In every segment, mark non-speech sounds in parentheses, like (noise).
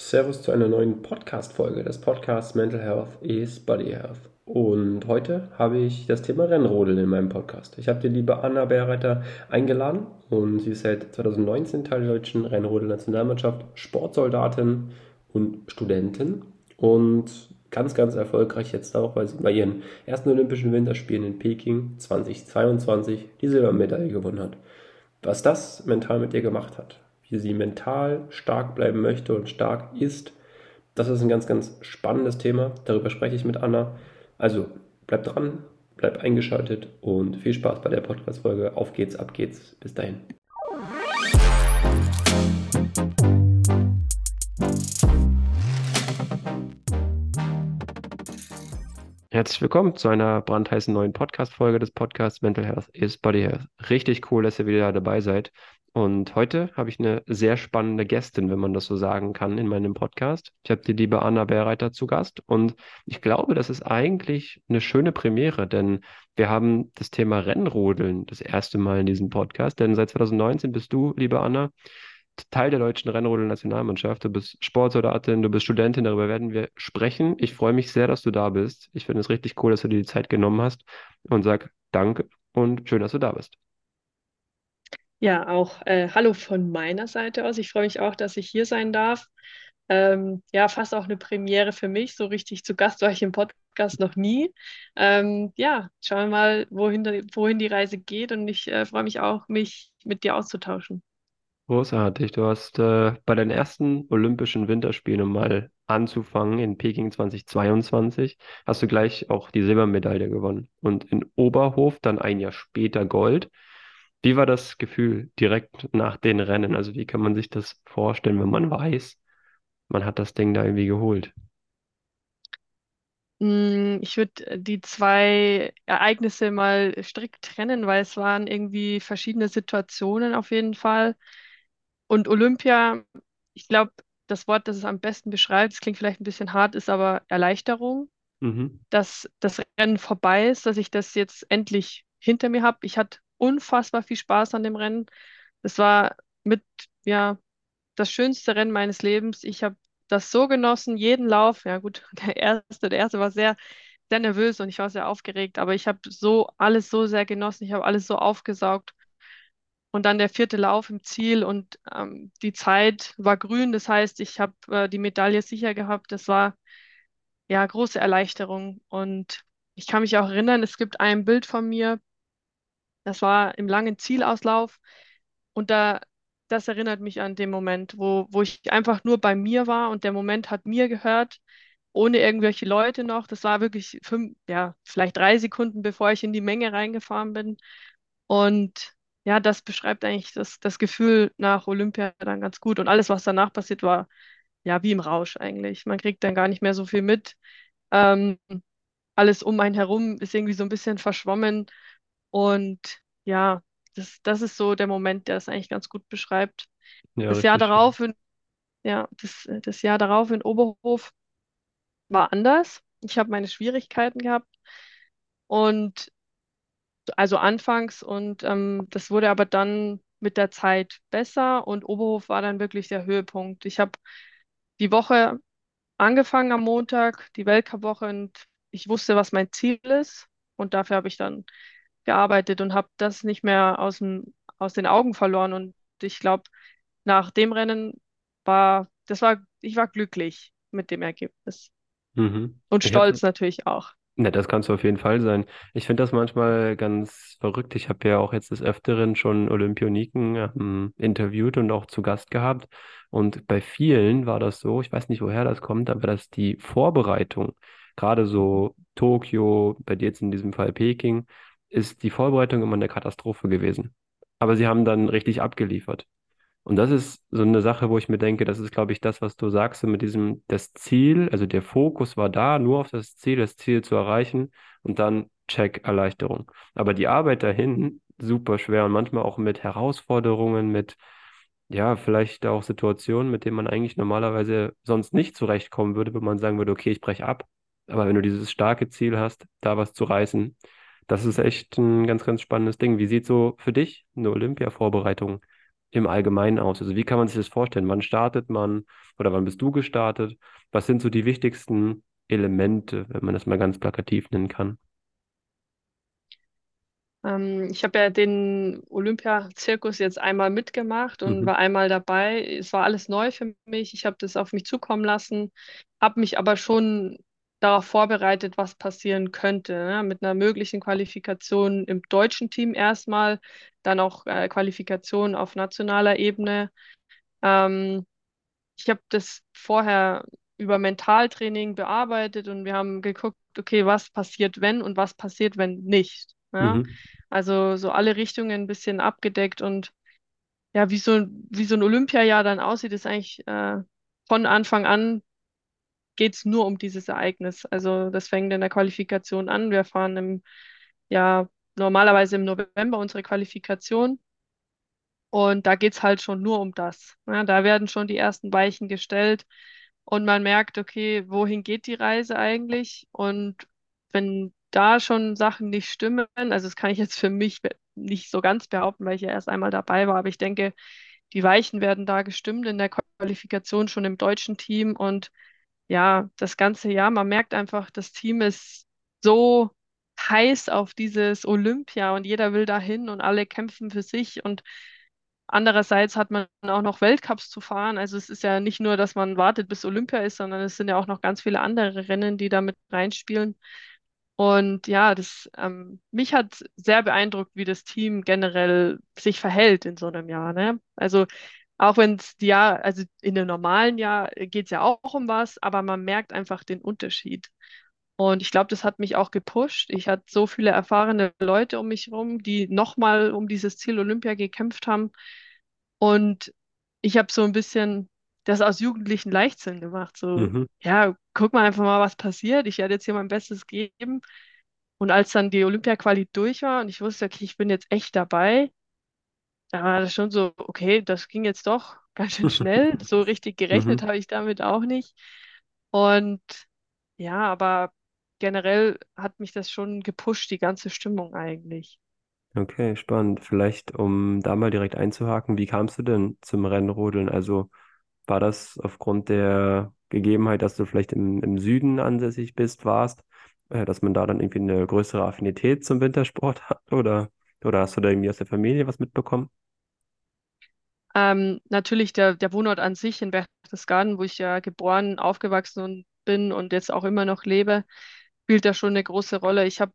Servus zu einer neuen Podcast-Folge des Podcasts Mental Health is Body Health. Und heute habe ich das Thema Rennrodeln in meinem Podcast. Ich habe die liebe Anna Bärreiter eingeladen und sie ist seit 2019 Teil der deutschen Rennrodel-Nationalmannschaft, Sportsoldatin und Studentin und ganz, ganz erfolgreich jetzt auch, weil sie bei ihren ersten Olympischen Winterspielen in Peking 2022 die Silbermedaille gewonnen hat. Was das mental mit ihr gemacht hat, wie sie mental stark bleiben möchte und stark ist. Das ist ein ganz, ganz spannendes Thema. Darüber spreche ich mit Anna. Also bleib dran, bleib eingeschaltet und viel Spaß bei der Podcast-Folge. Auf geht's, ab geht's. Bis dahin. Herzlich willkommen zu einer brandheißen neuen Podcast-Folge des Podcasts Mental Health is Body Health. Richtig cool, dass ihr wieder dabei seid. Und heute habe ich eine sehr spannende Gästin, wenn man das so sagen kann, in meinem Podcast. Ich habe die liebe Anna Bärreiter zu Gast und ich glaube, das ist eigentlich eine schöne Premiere, denn wir haben das Thema Rennrodeln das erste Mal in diesem Podcast, denn seit 2019 bist du, liebe Anna, Teil der deutschen Rennrodel-Nationalmannschaft. Du bist Sportsoldatin, du bist Studentin, darüber werden wir sprechen. Ich freue mich sehr, dass du da bist. Ich finde es richtig cool, dass du dir die Zeit genommen hast und sag danke und schön, dass du da bist. Ja, auch äh, hallo von meiner Seite aus. Ich freue mich auch, dass ich hier sein darf. Ähm, ja, fast auch eine Premiere für mich. So richtig zu Gast war ich im Podcast noch nie. Ähm, ja, schauen wir mal, wohin, wohin die Reise geht. Und ich äh, freue mich auch, mich mit dir auszutauschen. Großartig. Du hast äh, bei den ersten Olympischen Winterspielen, um mal anzufangen, in Peking 2022, hast du gleich auch die Silbermedaille gewonnen. Und in Oberhof dann ein Jahr später Gold. Wie war das Gefühl direkt nach den Rennen? Also wie kann man sich das vorstellen, wenn man weiß, man hat das Ding da irgendwie geholt? Mm, ich würde die zwei Ereignisse mal strikt trennen, weil es waren irgendwie verschiedene Situationen auf jeden Fall. Und Olympia, ich glaube, das Wort, das es am besten beschreibt, es klingt vielleicht ein bisschen hart, ist aber Erleichterung, Mhm. dass das Rennen vorbei ist, dass ich das jetzt endlich hinter mir habe. Ich hatte unfassbar viel Spaß an dem Rennen. Das war mit, ja, das schönste Rennen meines Lebens. Ich habe das so genossen, jeden Lauf. Ja, gut, (laughs) der erste, der erste war sehr, sehr nervös und ich war sehr aufgeregt, aber ich habe so alles so sehr genossen. Ich habe alles so aufgesaugt. Und dann der vierte Lauf im Ziel und ähm, die Zeit war grün. Das heißt, ich habe äh, die Medaille sicher gehabt. Das war ja große Erleichterung. Und ich kann mich auch erinnern, es gibt ein Bild von mir, das war im langen Zielauslauf. Und da, das erinnert mich an den Moment, wo, wo ich einfach nur bei mir war und der Moment hat mir gehört, ohne irgendwelche Leute noch. Das war wirklich fünf, ja, vielleicht drei Sekunden, bevor ich in die Menge reingefahren bin. Und ja, das beschreibt eigentlich das, das Gefühl nach Olympia dann ganz gut. Und alles, was danach passiert, war ja wie im Rausch eigentlich. Man kriegt dann gar nicht mehr so viel mit. Ähm, alles um einen herum ist irgendwie so ein bisschen verschwommen. Und ja, das, das ist so der Moment, der das eigentlich ganz gut beschreibt. Ja, Das Jahr darauf in, ja, das, das Jahr darauf in Oberhof war anders. Ich habe meine Schwierigkeiten gehabt und also anfangs und ähm, das wurde aber dann mit der Zeit besser und Oberhof war dann wirklich der Höhepunkt. Ich habe die Woche angefangen am Montag, die Weltcup-Woche und ich wusste, was mein Ziel ist und dafür habe ich dann gearbeitet und habe das nicht mehr aus dem, aus den Augen verloren und ich glaube, nach dem Rennen war, das war, ich war glücklich mit dem Ergebnis Mhm. und Ich stolz natürlich auch. Ne, das kannst du auf jeden Fall sein. Ich finde das manchmal ganz verrückt. Ich habe ja auch jetzt des Öfteren schon Olympioniken ähm, interviewt und auch zu Gast gehabt. Und bei vielen war das so, ich weiß nicht, woher das kommt, aber dass die Vorbereitung, gerade so Tokio, bei dir jetzt in diesem Fall Peking, ist die Vorbereitung immer eine Katastrophe gewesen. Aber sie haben dann richtig abgeliefert. Und das ist so eine Sache, wo ich mir denke, das ist, glaube ich, das, was du sagst, mit diesem, das Ziel, also der Fokus war da, nur auf das Ziel, das Ziel zu erreichen und dann Check, Erleichterung. Aber die Arbeit dahin, super schwer und manchmal auch mit Herausforderungen, mit, ja, vielleicht auch Situationen, mit denen man eigentlich normalerweise sonst nicht zurechtkommen würde, wenn man sagen würde, okay, ich breche ab. Aber wenn du dieses starke Ziel hast, da was zu reißen, das ist echt ein ganz, ganz spannendes Ding. Wie sieht so für dich eine Olympia-Vorbereitung im Allgemeinen aus? Also wie kann man sich das vorstellen? Wann startet man oder wann bist du gestartet? Was sind so die wichtigsten Elemente, wenn man das mal ganz plakativ nennen kann? Ähm, ich habe ja den Olympiazirkus jetzt einmal mitgemacht und Mhm. war einmal dabei. Es war alles neu für mich. Ich habe das auf mich zukommen lassen, habe mich aber schon darauf vorbereitet, was passieren könnte. Ne? Mit einer möglichen Qualifikation im deutschen Team erstmal, dann auch äh, Qualifikation auf nationaler Ebene. Ähm, ich habe das vorher über Mentaltraining bearbeitet und wir haben geguckt, okay, was passiert, wenn und was passiert, wenn nicht. Ja? Mhm. Also so alle Richtungen ein bisschen abgedeckt und ja, wie so, wie so ein Olympiajahr dann aussieht, ist eigentlich äh, von Anfang an geht es nur um dieses Ereignis. Also das fängt in der Qualifikation an. Wir fahren im, ja, normalerweise im November unsere Qualifikation. Und da geht es halt schon nur um das. Ja, da werden schon die ersten Weichen gestellt und man merkt, okay, wohin geht die Reise eigentlich? Und wenn da schon Sachen nicht stimmen, also das kann ich jetzt für mich nicht so ganz behaupten, weil ich ja erst einmal dabei war, aber ich denke, die Weichen werden da gestimmt in der Qualifikation schon im deutschen Team und ja, das ganze Jahr, man merkt einfach, das Team ist so heiß auf dieses Olympia und jeder will dahin und alle kämpfen für sich und Andererseits hat man auch noch Weltcups zu fahren. Also es ist ja nicht nur, dass man wartet, bis Olympia ist, sondern es sind ja auch noch ganz viele andere Rennen, die da mit reinspielen. Und ja, das, ähm, mich hat sehr beeindruckt, wie das Team generell sich verhält in so einem Jahr, ne? Also auch wenn es Jahr, also in einem normalen Jahr geht es ja auch um was, aber man merkt einfach den Unterschied. Und ich glaube, das hat mich auch gepusht. Ich hatte so viele erfahrene Leute um mich herum, die nochmal um dieses Ziel Olympia gekämpft haben. Und ich habe so ein bisschen das aus jugendlichen Leichtsinn gemacht. So, Mhm. ja, guck mal einfach mal, was passiert. Ich werde jetzt hier mein Bestes geben. Und als dann die Olympia-Quali durch war und ich wusste, okay, ich bin jetzt echt dabei, da war das schon so, okay, das ging jetzt doch (laughs) ganz schön schnell. (laughs) So richtig gerechnet Mhm. habe ich damit auch nicht. Und ja, aber generell hat mich das schon gepusht, die ganze Stimmung eigentlich. Okay, spannend. Vielleicht, um da mal direkt einzuhaken, wie kamst du denn zum Rennrodeln? Also war das aufgrund der Gegebenheit, dass du vielleicht im, im Süden ansässig bist, warst, äh, dass man da dann irgendwie eine größere Affinität zum Wintersport (laughs) hat? Oder, oder hast du da irgendwie aus der Familie was mitbekommen? Ähm, natürlich der, der Wohnort an sich in Berchtesgaden, wo ich ja geboren, aufgewachsen und bin und jetzt auch immer noch lebe, spielt da schon eine große Rolle. Ich habe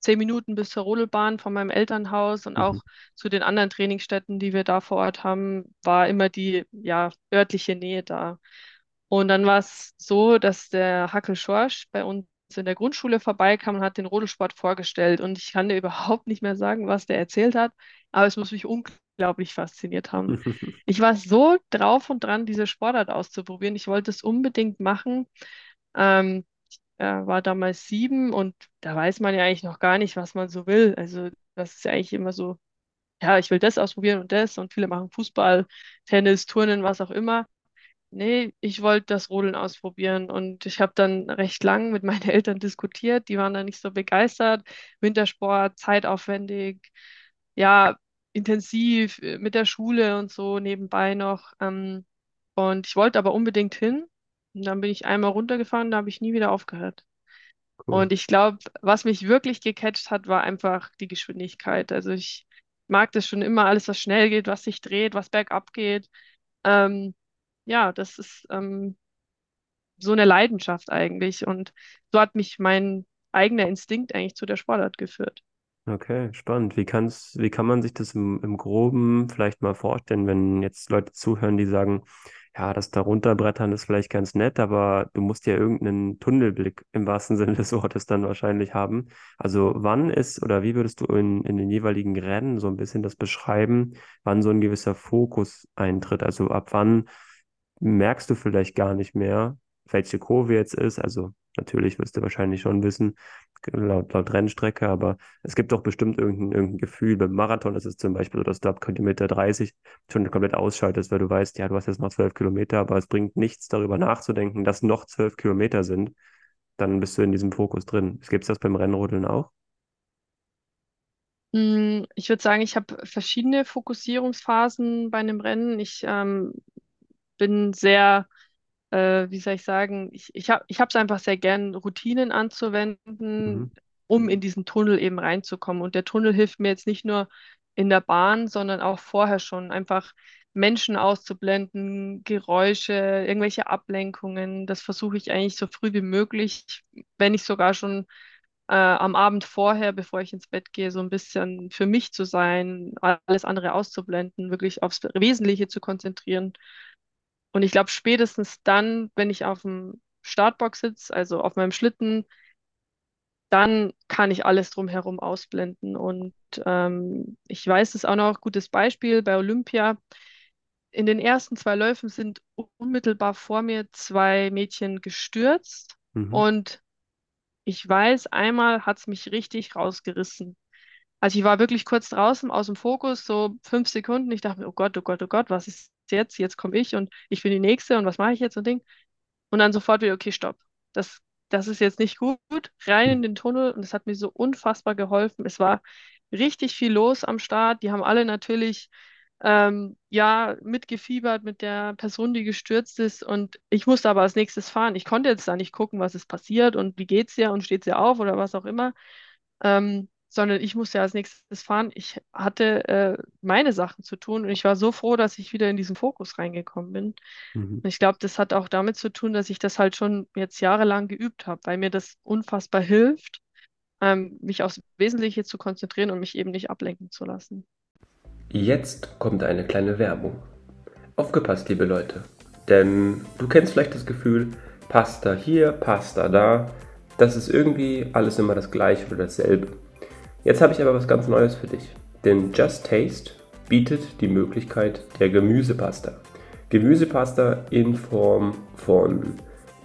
zehn Minuten bis zur Rodelbahn von meinem Elternhaus und Mhm. auch zu den anderen Trainingsstätten, die wir da vor Ort haben, war immer die ja, örtliche Nähe da. Und dann war es so, dass der Hackel Schorsch bei uns in der Grundschule vorbeikam und hat den Rodelsport vorgestellt. Und ich kann dir (laughs) überhaupt nicht mehr sagen, was der erzählt hat, aber es muss mich unglaublich fasziniert haben. (laughs) Ich war so drauf und dran, diese Sportart auszuprobieren. Ich wollte es unbedingt machen. Ähm, äh, war damals sieben und da weiß man ja eigentlich noch gar nicht, was man so will. Also das ist ja eigentlich immer so, ja, ich will das ausprobieren und das und viele machen Fußball, Tennis, Turnen, was auch immer. Nee, ich wollte das Rodeln ausprobieren und ich habe dann recht lang mit meinen (laughs) Eltern diskutiert. Die waren da nicht so begeistert. Wintersport, zeitaufwendig, ja, intensiv äh, mit der Schule und so nebenbei noch. Ähm, und ich wollte aber unbedingt hin. Und dann bin ich einmal runtergefahren, da habe ich nie wieder aufgehört. Cool. Und ich glaube, was mich wirklich gecatcht hat, war einfach die Geschwindigkeit. Also ich mag das schon immer, alles, was schnell geht, was sich dreht, was bergab geht. Ähm, ja, das ist ähm, so eine Leidenschaft eigentlich. Und so hat mich mein eigener Instinkt eigentlich zu der Sportart geführt. Okay, spannend. Wie kann's, wie kann man sich das im, im Groben vielleicht mal vorstellen, wenn jetzt Leute zuhören, die sagen, ja, das da runterbrettern ist vielleicht ganz nett, aber du musst ja irgendeinen Tunnelblick im wahrsten (laughs) Sinne des Wortes dann wahrscheinlich haben. Also wann ist oder wie würdest du in, in den jeweiligen Rennen so ein bisschen das beschreiben, wann so ein gewisser Fokus eintritt? Also ab wann merkst du vielleicht gar nicht mehr, welche Kurve jetzt ist. Also natürlich wirst du wahrscheinlich schon wissen, laut, laut Rennstrecke, aber es gibt doch bestimmt irgendein, irgendein Gefühl. Beim Marathon ist es zum Beispiel so, dass du ab Kilometer 30 schon komplett ausschaltest, weil du weißt, ja, du hast jetzt noch 12 Kilometer, aber es bringt nichts darüber nachzudenken, dass noch 12 Kilometer sind. Dann bist du in diesem Fokus drin. Gibt es das beim Rennrodeln auch? Mm, Ich würde sagen, ich habe verschiedene Fokussierungsphasen bei einem Rennen. Ich ähm, bin sehr, äh, wie soll ich sagen, ich, ich habe ich es einfach sehr gern, Routinen Mhm. anzuwenden, um in diesen Tunnel eben reinzukommen. Und der Tunnel hilft mir jetzt nicht nur in der Bahn, sondern auch vorher schon, einfach Menschen auszublenden, Geräusche, irgendwelche Ablenkungen. Das versuche ich eigentlich so früh wie möglich, wenn nicht sogar schon äh, am Abend vorher, bevor ich ins Bett gehe, so ein bisschen für mich zu sein, alles andere auszublenden, wirklich aufs Wesentliche zu konzentrieren. Und ich glaube, spätestens dann, wenn ich auf dem Startbox sitze, also auf meinem Schlitten, dann kann ich alles drumherum ausblenden. Und ähm, ich weiß es auch noch, gutes Beispiel bei Olympia. In den ersten zwei Läufen sind unmittelbar vor mir zwei Mädchen gestürzt. Mhm. Und ich weiß, einmal hat es mich richtig rausgerissen. Also ich war wirklich kurz draußen aus dem Fokus, so fünf Sekunden. Ich dachte mir, oh Gott, oh Gott, oh Gott, was ist jetzt? Jetzt komme ich und ich bin die Nächste und was mache ich jetzt und Ding. Und dann sofort wieder, okay, stopp. Das, das ist jetzt nicht gut. Rein in den Tunnel und es hat mir so unfassbar geholfen. Es war richtig viel los am Start. Die haben alle natürlich ähm, ja mitgefiebert mit der Person, die gestürzt ist. Und ich musste aber als nächstes fahren. Ich konnte jetzt da nicht gucken, was ist passiert und wie geht's ihr und steht sie auf oder was auch immer ähm, sondern ich musste ja als nächstes fahren. Ich hatte äh, meine Sachen zu tun und ich war so froh, dass ich wieder in diesen Fokus reingekommen bin. Mhm. Und ich glaube, das hat auch damit zu tun, dass ich das halt schon jetzt jahrelang geübt habe, weil mir das unfassbar hilft, ähm, mich aufs Wesentliche zu konzentrieren und mich eben nicht ablenken zu lassen. Jetzt kommt eine kleine Werbung. Aufgepasst, liebe Leute. Denn du kennst vielleicht das Gefühl, Pasta hier, Pasta da. Das ist irgendwie alles immer das gleiche oder dasselbe. Jetzt habe ich aber was ganz Neues für dich. Denn Just Taste bietet die Möglichkeit der Gemüsepasta. Gemüsepasta in Form von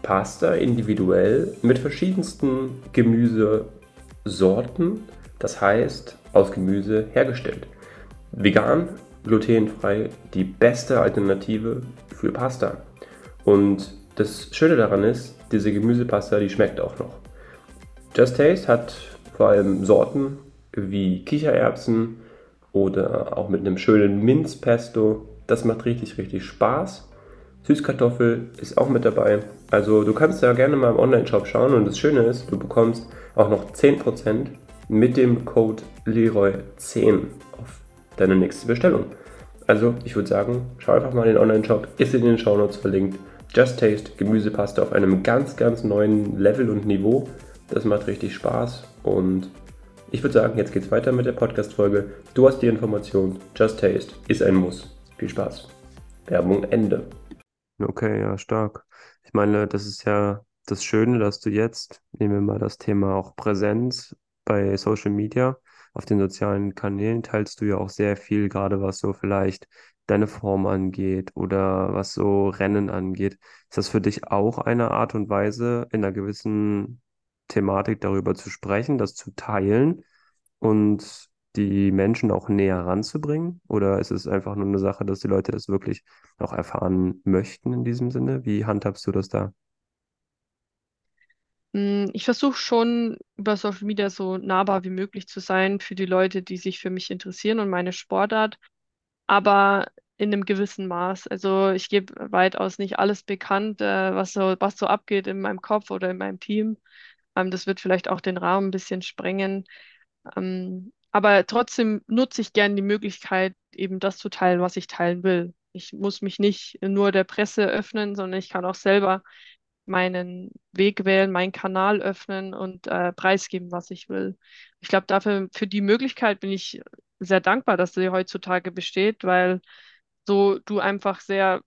Pasta individuell mit verschiedensten Gemüsesorten, das heißt aus Gemüse hergestellt. Vegan, glutenfrei, die beste Alternative für Pasta. Und das Schöne daran ist, diese Gemüsepasta, die schmeckt auch noch. Just Taste hat vor allem Sorten wie Kichererbsen oder auch mit einem schönen Minzpesto. Das macht richtig, richtig Spaß. Süßkartoffel ist auch mit dabei. Also du kannst da gerne mal im Online-Shop schauen und das Schöne ist, du bekommst auch noch 10% mit dem Code Leroy10 auf deine nächste Bestellung. Also ich würde sagen, schau einfach mal in den Online-Shop, ist in den Shownotes verlinkt. Just Taste Gemüsepaste auf einem ganz, ganz neuen Level und Niveau. Das macht richtig Spaß und ich würde sagen, jetzt geht's weiter mit der Podcast-Folge. Du hast die Information. Just Taste ist ein Muss. Viel Spaß. Werbung Ende. Okay, ja, stark. Ich meine, das ist ja das Schöne, dass du jetzt, nehmen wir mal das Thema auch Präsenz bei Social Media, auf den sozialen Kanälen teilst du ja auch sehr viel, gerade was so vielleicht deine Form angeht oder was so Rennen angeht. Ist das für dich auch eine Art und Weise, in einer gewissen Thematik darüber zu sprechen, das zu teilen und die Menschen auch näher ranzubringen? Oder ist es einfach nur eine Sache, dass die Leute das wirklich auch erfahren möchten in diesem Sinne? Wie handhabst du das da? Mm, Ich versuche schon über Social Media so nahbar wie möglich zu sein für die Leute, die sich für mich interessieren und meine Sportart. aber in einem gewissen Maß. Also ich gebe weitaus nicht alles bekannt, äh, was so, was so abgeht in meinem Kopf oder in meinem Team. Ähm, das wird vielleicht auch den Rahmen ein bisschen sprengen. Ähm, aber trotzdem nutze ich gern die Möglichkeit, eben das zu teilen, was ich teilen will. Ich muss mich nicht nur der Presse öffnen, sondern ich kann auch selber meinen Weg wählen, meinen Kanal öffnen und äh, preisgeben, was ich will. Ich glaube, dafür, für die Möglichkeit bin ich sehr dankbar, dass sie heutzutage besteht, weil so du einfach sehr,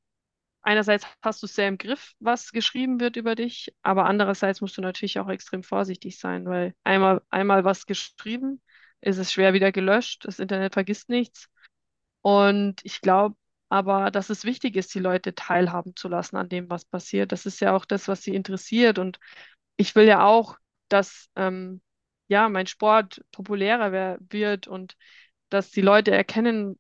einerseits hast du sehr im Griff, was geschrieben wird über dich, aber andererseits musst du natürlich auch extrem vorsichtig sein, weil einmal, einmal was geschrieben, ist es schwer wieder gelöscht, das Internet vergisst nichts. Und ich glaube aber, dass es wichtig ist, die Leute teilhaben zu lassen an dem, was passiert. Das ist ja auch das, was sie interessiert. Und ich will ja auch, dass ähm, ja mein Sport populärer wird und dass die Leute erkennen,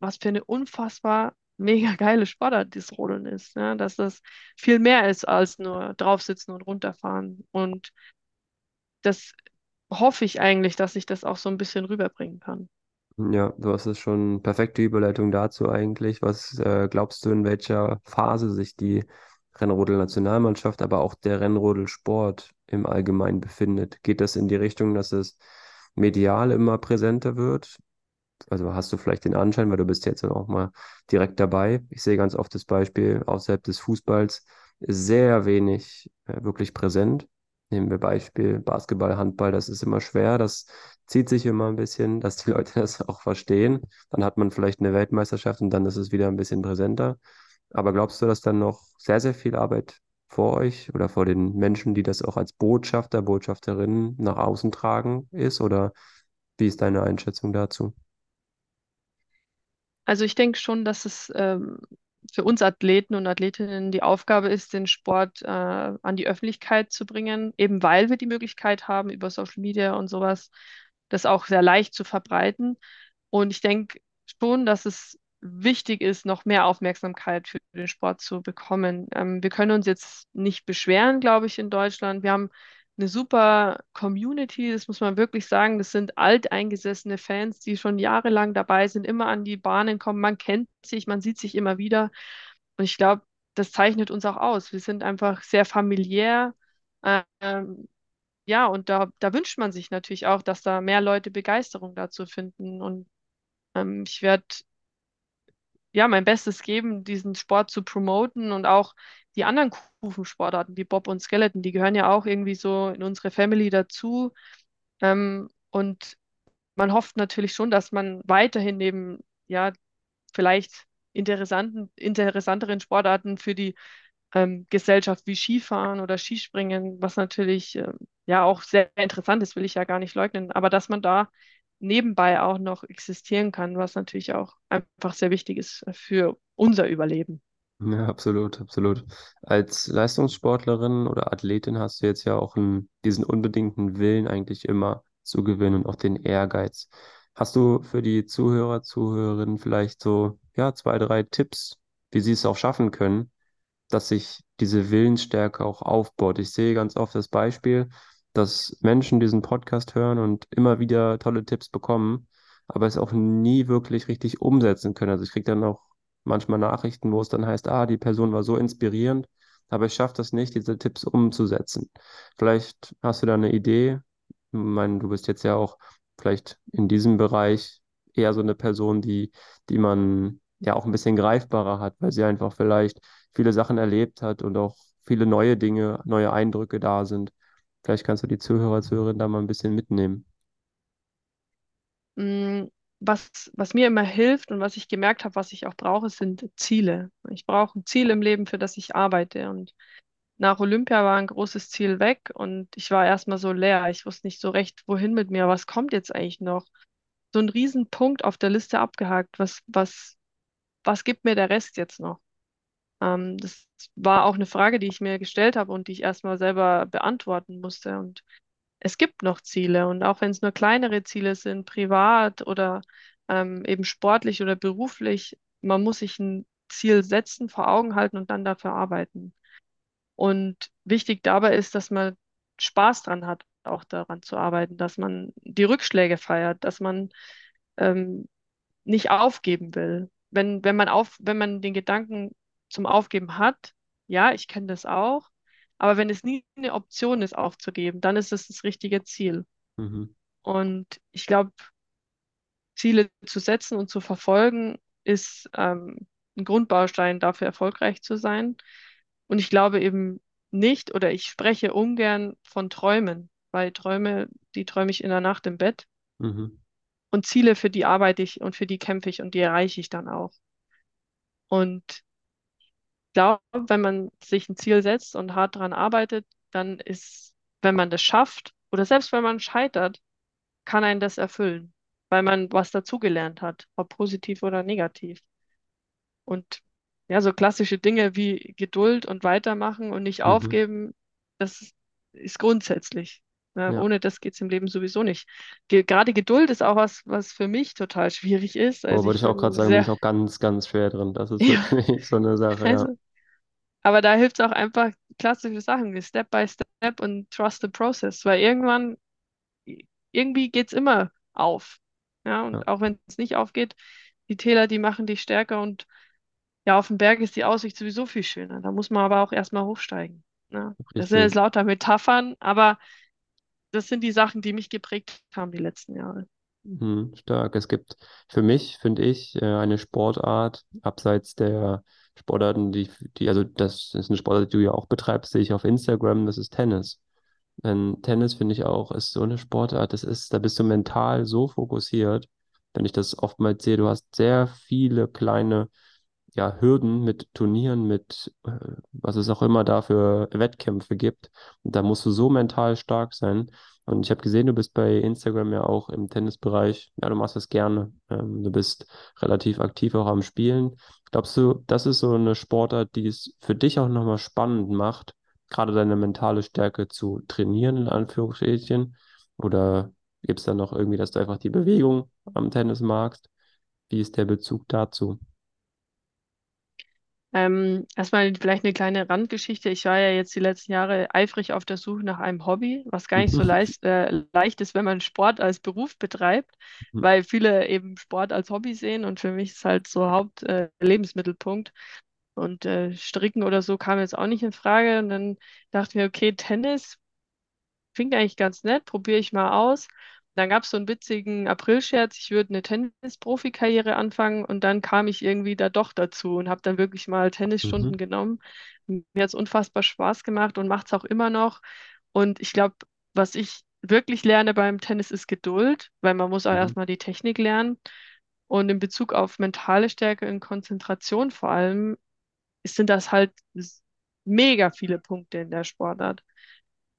was für eine unfassbar mega geile Sportart das Rodeln ist. Ja? Dass das viel mehr ist als nur draufsitzen und runterfahren. Und das hoffe ich eigentlich, dass ich das auch so ein bisschen rüberbringen kann. Ja, du hast es schon perfekte Überleitung dazu eigentlich. Was äh, glaubst du, in welcher Phase sich die Rennrodel-Nationalmannschaft, aber auch der Rennrodelsport im Allgemeinen befindet? Geht das in die Richtung, dass es medial immer präsenter wird? Also hast du vielleicht den Anschein, weil du bist jetzt auch mal direkt dabei. Ich sehe ganz oft das Beispiel außerhalb des Fußballs sehr wenig äh, wirklich präsent. Nehmen wir Beispiel Basketball, Handball, das ist immer schwer. Das zieht sich immer ein bisschen, dass die Leute (laughs) das auch verstehen. Dann hat man vielleicht eine Weltmeisterschaft und dann ist es wieder ein bisschen präsenter. Aber glaubst du, dass dann noch sehr, sehr viel Arbeit vor euch oder vor den Menschen, die das auch als Botschafter, Botschafterinnen nach außen tragen, ist? Oder wie ist deine Einschätzung dazu? Also ich denke schon, dass es ähm, für uns Athleten und Athletinnen die Aufgabe ist, den Sport äh, an die Öffentlichkeit zu bringen, eben weil wir die Möglichkeit haben, über Social Media und sowas, das auch sehr leicht zu verbreiten. Und ich denke schon, dass es wichtig ist, noch mehr Aufmerksamkeit für den Sport zu bekommen. Ähm, wir können uns jetzt nicht beschweren, glaube ich, in Deutschland. Wir haben eine super Community, das muss man wirklich sagen. Das sind alteingesessene Fans, die schon jahrelang dabei sind, immer an die Bahnen kommen. Man kennt sich, man sieht sich immer wieder. Und ich glaube, das zeichnet uns auch aus. Wir sind einfach sehr familiär. Ähm, ja, und da, da wünscht man sich natürlich auch, dass da mehr Leute Begeisterung dazu finden. Und ähm, ich werde ja mein Bestes geben, diesen Sport zu promoten und auch die anderen Kufensportarten wie Bob und Skeleton, die gehören ja auch irgendwie so in unsere Family dazu. Ähm, und man hofft natürlich schon, dass man weiterhin neben, ja, vielleicht interessanten, interessanteren Sportarten für die ähm, Gesellschaft wie Skifahren oder Skispringen, was natürlich ähm, ja auch sehr interessant ist, will ich ja gar nicht leugnen, aber dass man da nebenbei auch noch existieren kann, was natürlich auch einfach sehr wichtig ist für unser Überleben. Ja, absolut, absolut. Als Leistungssportlerin oder Athletin hast du jetzt ja auch einen, diesen unbedingten Willen eigentlich immer zu gewinnen und auch den Ehrgeiz. Hast du für die Zuhörer, Zuhörerinnen vielleicht so, ja, zwei, drei Tipps, wie sie es auch schaffen können, dass sich diese Willensstärke auch aufbaut? Ich sehe ganz oft das Beispiel, dass Menschen diesen Podcast hören und immer wieder tolle Tipps bekommen, aber es auch nie wirklich richtig umsetzen können. Also ich kriege dann auch manchmal Nachrichten, wo es dann heißt, ah, die Person war so inspirierend, aber ich schaffe das nicht, diese Tipps umzusetzen. Vielleicht hast du da eine Idee. Ich meine, du bist jetzt ja auch vielleicht in diesem Bereich eher so eine Person, die, die man ja auch ein bisschen greifbarer hat, weil sie einfach vielleicht viele Sachen erlebt hat und auch viele neue Dinge, neue Eindrücke da sind. Vielleicht kannst du die Zuhörer, Zuhörerinnen da mal ein bisschen mitnehmen. Mm, was, was mir immer hilft und was ich gemerkt habe, was ich auch brauche, sind Ziele. Ich brauche ein Ziel im Leben, für das ich arbeite. Und nach Olympia war ein großes Ziel weg und ich war erstmal so leer. Ich wusste nicht so recht, wohin mit mir. Was kommt jetzt eigentlich noch? So ein Riesenpunkt auf der Liste abgehakt. Was, was, was gibt mir der Rest jetzt noch? Ähm, das war auch eine Frage, die ich mir gestellt habe und die ich erstmal selber beantworten musste. Und es gibt noch Ziele und auch wenn es nur kleinere Ziele sind, privat oder ähm, eben sportlich oder beruflich, man muss sich ein Ziel setzen, vor Augen halten und dann dafür arbeiten. Und wichtig dabei ist, dass man Spaß dran hat, auch daran zu arbeiten, dass man die Rückschläge feiert, dass man ähm, nicht aufgeben will. Wenn, wenn man auf, wenn man den Gedanken zum Aufgeben hat, ja, ich kenne das auch, aber wenn es nie eine Option ist, aufzugeben, dann ist es das richtige Ziel. Mhm. Und ich glaube, Ziele zu setzen und zu verfolgen, ist ähm, ein Grundbaustein dafür, erfolgreich zu sein. Und ich glaube eben nicht oder ich spreche ungern von Träumen, weil Träume, die träume ich in der Nacht im Bett. Mhm. Und Ziele, für die arbeite ich und für die kämpfe ich und die erreiche ich dann auch. Und glaube, wenn man sich ein Ziel setzt und hart daran arbeitet, dann ist, wenn man das schafft oder selbst wenn man scheitert, kann einen das erfüllen, weil man was dazugelernt hat, ob positiv oder negativ. Und ja, so klassische Dinge wie Geduld und weitermachen und nicht Mhm. aufgeben, das ist grundsätzlich. Ja, Ja. ohne das geht es im Leben sowieso nicht. Ge gerade Geduld ist auch was, was für mich total schwierig ist. Oh, Also wollte ich ich auch gerade sagen, bin ich sehr, auch ganz, ganz schwer drin. Das ist (laughs) ja, wirklich so eine Sache, also Aber da hilft es auch einfach klassische Sachen wie Step by Step und Trust the Process, weil irgendwann irgendwie geht es immer auf. Ja, und auch wenn es nicht aufgeht, die Täler, die machen dich stärker und ja, auf dem Berg ist die Aussicht sowieso viel schöner. Da muss man aber auch erstmal hochsteigen. Ja. Das sind jetzt lauter Metaphern, aber das sind die Sachen, die mich geprägt haben die letzten Jahre. Mhm, stark. Es gibt für mich, finde ich, äh, eine Sportart abseits der Sportarten, die, die, also das ist eine Sportart, die du ja auch betreibst, sehe ich auf Instagram, das ist Tennis. Denn Tennis finde ich auch, ist so eine Sportart, das ist, da bist du mental so fokussiert, wenn ich das oftmals sehe, du hast sehr viele kleine ja, Hürden mit Turnieren, mit äh, was es auch immer da für Wettkämpfe gibt. Und da musst du so mental stark sein. Und ich habe gesehen, du bist bei Instagram ja auch im Tennisbereich. Ja, du machst das gerne. Ähm, du bist relativ aktiv auch am Spielen. Glaubst du, das ist so eine Sportart, die es für dich auch nochmal spannend macht, gerade deine mentale Stärke zu trainieren, in Anführungsstrichen? Oder gibt es da noch irgendwie, dass du einfach die Bewegung am Tennis magst? Wie ist der Bezug dazu? Ähm, erstmal vielleicht eine kleine Randgeschichte. Ich war ja jetzt die letzten Jahre eifrig auf der Suche nach einem Hobby, was gar nicht so leicht, äh, leicht ist, wenn man Sport als Beruf betreibt, weil viele eben Sport als Hobby sehen und für mich ist halt so Haupt, äh. Und äh, Stricken oder so kam jetzt auch nicht in Frage. Und dann dachte ich mir, okay, Tennis klingt eigentlich ganz nett, probiere ich mal aus. Dann gab es so einen witzigen Aprilscherz, ich würde eine Tennis-Profi-Karriere anfangen und dann kam ich irgendwie da doch dazu und habe dann wirklich mal Tennisstunden Mhm. genommen. Mir hat es unfassbar Spaß gemacht und macht es auch immer noch. Und ich glaube, was ich wirklich lerne beim Tennis ist Geduld, weil man muss auch Mhm. erstmal die Technik lernen. Und in Bezug auf mentale Stärke und Konzentration vor allem sind das halt mega viele Punkte in der Sportart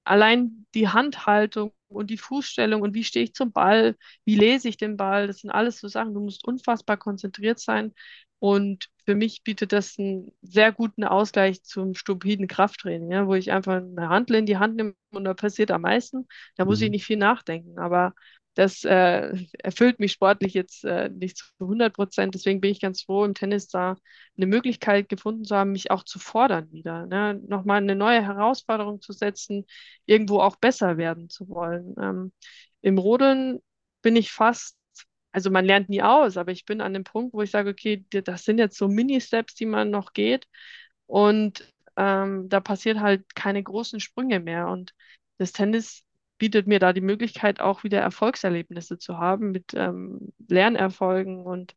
allein die Handhaltung und die Fußstellung und wie stehe ich zum Ball, wie lese ich den Ball, das sind alles so Sachen. Du musst unfassbar konzentriert sein. Und für mich bietet das einen sehr guten Ausgleich zum stupiden Krafttraining, ja, wo ich einfach eine Handel in die Hand nehme und da passiert am meisten. Da muss ich Mhm. nicht viel nachdenken. Aber das äh, erfüllt mich sportlich jetzt äh, nicht zu 100 Prozent. Deswegen bin ich ganz froh, im Tennis da eine Möglichkeit gefunden zu haben, mich auch zu fordern wieder. Ne? Nochmal eine neue Herausforderung zu setzen, irgendwo auch besser werden zu wollen. Ähm, im Rodeln bin ich fast, also man lernt nie aus, aber ich bin an dem Punkt, wo ich sage, okay, das sind jetzt so Mini-Steps, die man noch geht und ähm, da passiert halt keine großen Sprünge mehr und das Tennis bietet mir da die Möglichkeit, auch wieder Erfolgserlebnisse zu haben mit ähm, Lernerfolgen und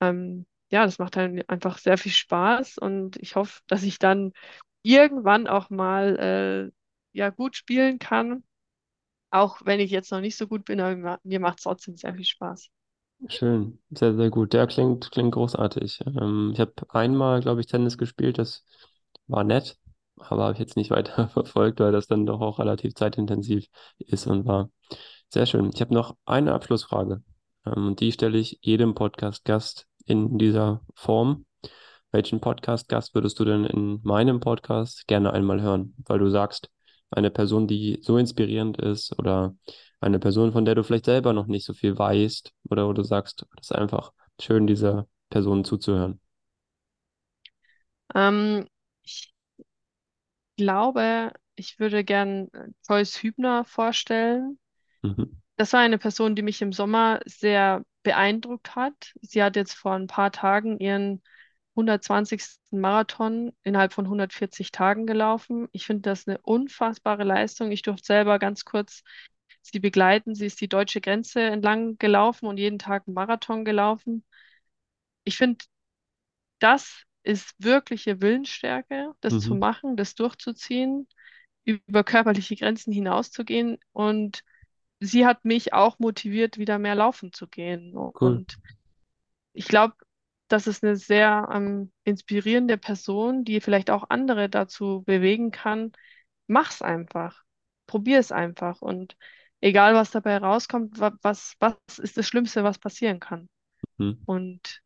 ähm, ja, das macht dann einfach sehr viel Spaß und ich hoffe, dass ich dann irgendwann auch mal äh, ja gut spielen kann, auch wenn ich jetzt noch nicht so gut bin, aber mir mir macht es trotzdem sehr viel Spaß. Schön, sehr, sehr gut. Der klingt, klingt großartig. Ähm, ich habe einmal, glaube ich, Tennis gespielt, das war nett, aber habe ich jetzt nicht (laughs) weiter verfolgt, weil das dann doch auch relativ zeitintensiv ist und war. Sehr schön. Ich habe noch eine Abschlussfrage, ähm, und die stelle ich jedem Podcast-Gast in dieser Form. Welchen Podcast-Gast würdest du denn in meinem Podcast gerne einmal hören? Weil du sagst, eine Person, die so inspirierend ist oder eine Person, von der du vielleicht selber noch nicht so viel weißt oder wo du sagst, das ist einfach schön, dieser Person zuzuhören. Ähm, ich glaube, ich würde gern äh, Joyce Hübner vorstellen. Mhm. Das war eine Person, die mich im Sommer sehr beeindruckt hat. Sie hat jetzt vor ein paar Tagen ihren 120. Marathon innerhalb von 140 Tagen gelaufen. Ich finde das eine unfassbare Leistung. Ich durfte selber ganz kurz sie begleiten. Sie ist die deutsche Grenze entlang gelaufen und jeden Tag einen Marathon gelaufen. Ich finde, das ist wirkliche Willensstärke, das zu Mhm. machen, das durchzuziehen, über körperliche Grenzen hinauszugehen. Und sie hat mich auch motiviert, wieder mehr laufen zu gehen. Cool. Und ich glaube, das ist eine sehr ähm, inspirierende Person, die vielleicht auch andere dazu bewegen kann. Mach's einfach. Probier es einfach. Und egal, was dabei rauskommt, wa was, was ist das Schlimmste, was passieren kann? Mhm. Und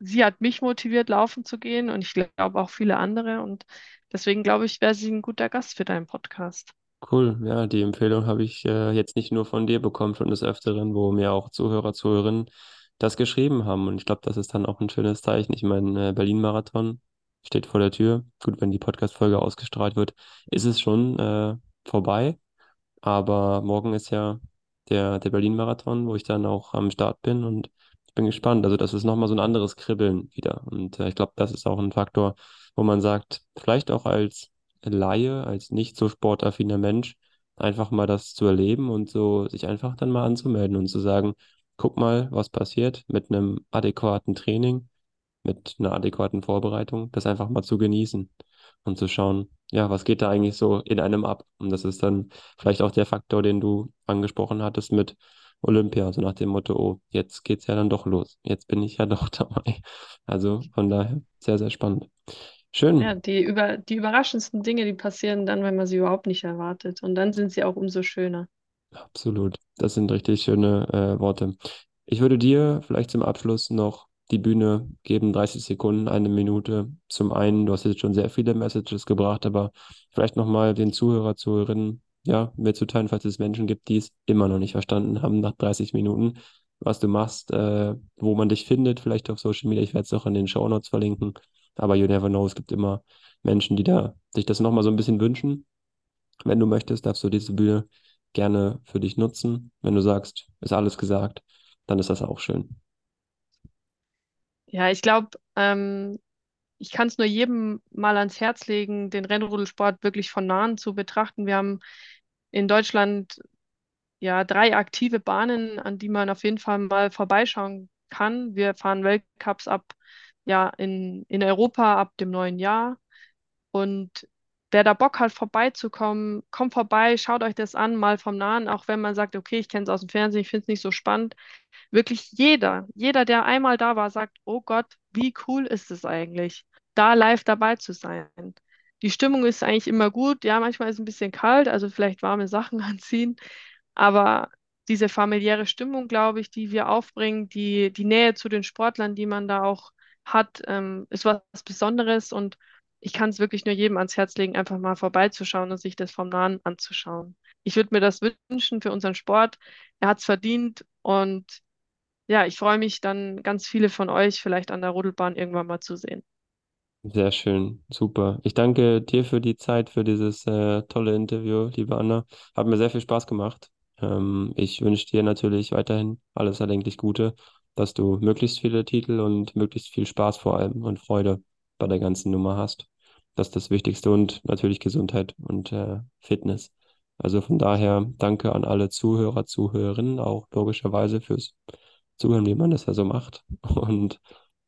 sie hat mich motiviert, laufen zu gehen und ich glaube auch viele andere. Und deswegen glaube ich, wäre sie ein guter Gast für deinen Podcast. Cool. Ja, die Empfehlung habe ich äh, jetzt nicht nur von dir bekommen, schon des Öfteren, wo mir auch Zuhörer, Zuhörerinnen das geschrieben haben. Und ich glaube, das ist dann auch ein schönes Zeichen. Ich meine, äh, Berlin-Marathon steht vor der Tür. Gut, wenn die Podcast-Folge ausgestrahlt wird, ist es schon äh, vorbei. Aber morgen ist ja der, der Berlin-Marathon, wo ich dann auch am Start bin und ich bin gespannt. Also das ist nochmal so ein anderes Kribbeln wieder. Und äh, ich glaube, das ist auch ein Faktor, wo man sagt, vielleicht auch als Laie, als nicht so sportaffiner Mensch, einfach mal das zu erleben und so sich einfach dann mal anzumelden und zu sagen, guck mal, was passiert mit einem adäquaten Training, mit einer adäquaten Vorbereitung, das einfach mal zu genießen und zu schauen, ja, was geht da eigentlich so in einem ab? Und das ist dann vielleicht auch der Faktor, den du angesprochen hattest mit Olympia, so nach dem Motto, oh, jetzt geht's ja dann doch los. Jetzt bin ich ja (laughs) doch dabei. Also von daher sehr, sehr spannend. Schön. Ja, die, über, die überraschendsten Dinge, die passieren dann, wenn man sie überhaupt nicht erwartet. Und dann sind sie auch umso schöner. Absolut. Das sind richtig schöne äh, Worte. Ich würde dir vielleicht zum Abschluss noch die Bühne geben, 30 Sekunden, eine Minute. Zum einen, du hast jetzt schon sehr viele Messages gebracht, aber vielleicht nochmal den Zuhörer, Zuhörerinnen, ja, mitzuteilen, falls es Menschen gibt, die es immer noch nicht verstanden haben nach 30 Minuten, was du machst, äh, wo man dich findet, vielleicht auf Social Media. Ich werde es auch in den Show Notes verlinken. Aber you never know, es gibt immer Menschen, die da sich das nochmal so ein bisschen wünschen. Wenn du möchtest, darfst du diese Bühne gerne für dich nutzen. Wenn du sagst, ist alles gesagt, dann ist das auch schön. Ja, ich glaube, ähm, ich kann es nur jedem mal ans Herz legen, den Rennrodelsport wirklich von nahen zu betrachten. Wir haben in Deutschland ja drei aktive Bahnen, an die man auf jeden Fall mal vorbeischauen kann. Wir fahren Weltcups ab ja in, in Europa ab dem neuen Jahr. Und wer da Bock hat, vorbeizukommen, kommt vorbei, schaut euch das an, mal vom Nahen, auch wenn man sagt, okay, ich kenne es aus dem Fernsehen, ich finde es nicht so spannend. Wirklich jeder, jeder, der einmal da war, sagt, oh Gott, wie cool ist es eigentlich, da live dabei zu sein. Die Stimmung ist eigentlich immer gut, ja, manchmal ist es ein bisschen kalt, also vielleicht warme Sachen (laughs) anziehen, aber diese familiäre Stimmung, glaube ich, die wir aufbringen, die, die Nähe zu den Sportlern, die man da auch hat, ähm, ist was Besonderes und ich kann es wirklich nur jedem ans Herz legen, einfach mal vorbeizuschauen und sich das vom Nahen anzuschauen. Ich würde mir das wünschen für unseren Sport. Er hat es verdient und ja, ich freue mich dann ganz viele von euch vielleicht an der Rodelbahn irgendwann mal zu sehen. Sehr schön, super. Ich danke dir für die Zeit, für dieses äh, tolle Interview, liebe Anna. Hat mir sehr viel Spaß gemacht. Ähm, ich wünsche dir natürlich weiterhin alles erdenklich Gute dass du möglichst viele Titel und möglichst viel Spaß vor allem und Freude bei der ganzen Nummer hast. Das ist das Wichtigste und natürlich Gesundheit und äh, Fitness. Also von daher danke an alle Zuhörer, Zuhörerinnen, auch logischerweise fürs Zuhören, wie man das ja so macht. Und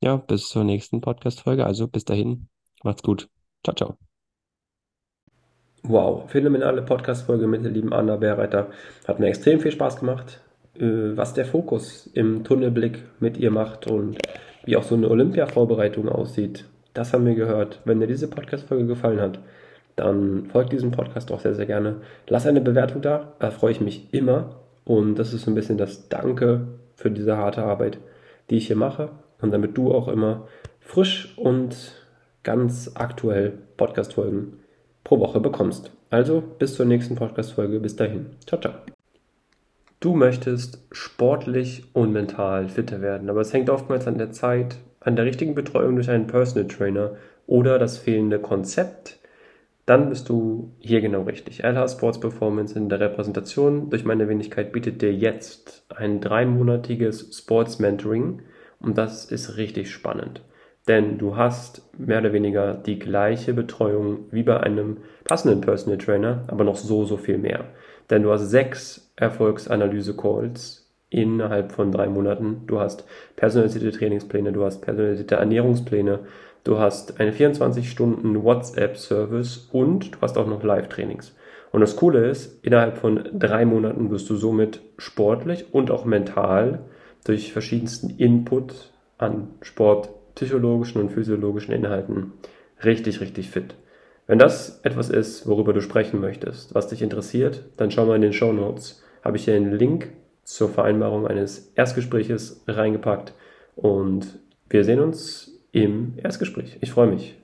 ja, bis zur nächsten Podcast-Folge. Also bis dahin, macht's gut. Ciao, ciao. Wow, phänomenale Podcast-Folge mit der lieben Anna Bärreiter. Hat mir extrem viel Spaß gemacht. Äh, was der Fokus im Tunnelblick mit ihr macht und wie auch so eine Olympia-Vorbereitung aussieht. Das haben wir gehört. Wenn dir diese Podcast-Folge gefallen hat, dann folgt diesem Podcast auch sehr, sehr gerne. Lass eine Bewertung da, da freue ich mich immer. Und das ist so ein bisschen das Danke für diese harte Arbeit, die ich hier mache. Und damit du auch immer frisch und ganz aktuell Podcast-Folgen pro Woche bekommst. Also bis zur nächsten Podcast-Folge. Bis dahin. Ciao, ciao. Du möchtest sportlich und mental fitter werden, aber es hängt oftmals an der Zeit, an der richtigen Betreuung durch einen Personal Trainer oder das fehlende Konzept. Dann bist du hier genau richtig. LH Sports Performance in der Repräsentation durch meine Wenigkeit bietet dir jetzt ein dreimonatiges Sports Mentoring und das ist richtig spannend. Denn du hast mehr oder weniger die gleiche Betreuung wie bei einem passenden Personal Trainer, aber noch so, so viel mehr. Denn du hast sechs Erfolgsanalyse-Calls innerhalb von drei Monaten. Du hast personalisierte Trainingspläne, du hast personalisierte Ernährungspläne, du hast eine 24-Stunden WhatsApp-Service und du hast auch noch Live-Trainings. Und das Coole ist, innerhalb von drei Monaten wirst du somit sportlich und auch mental durch verschiedensten Input an Sport, psychologischen und physiologischen Inhalten richtig, richtig fit. Wenn das etwas ist, worüber du sprechen möchtest, was dich interessiert, dann schau mal in den Show Notes. Habe ich hier einen Link zur Vereinbarung eines Erstgespräches reingepackt und wir sehen uns im Erstgespräch. Ich freue mich.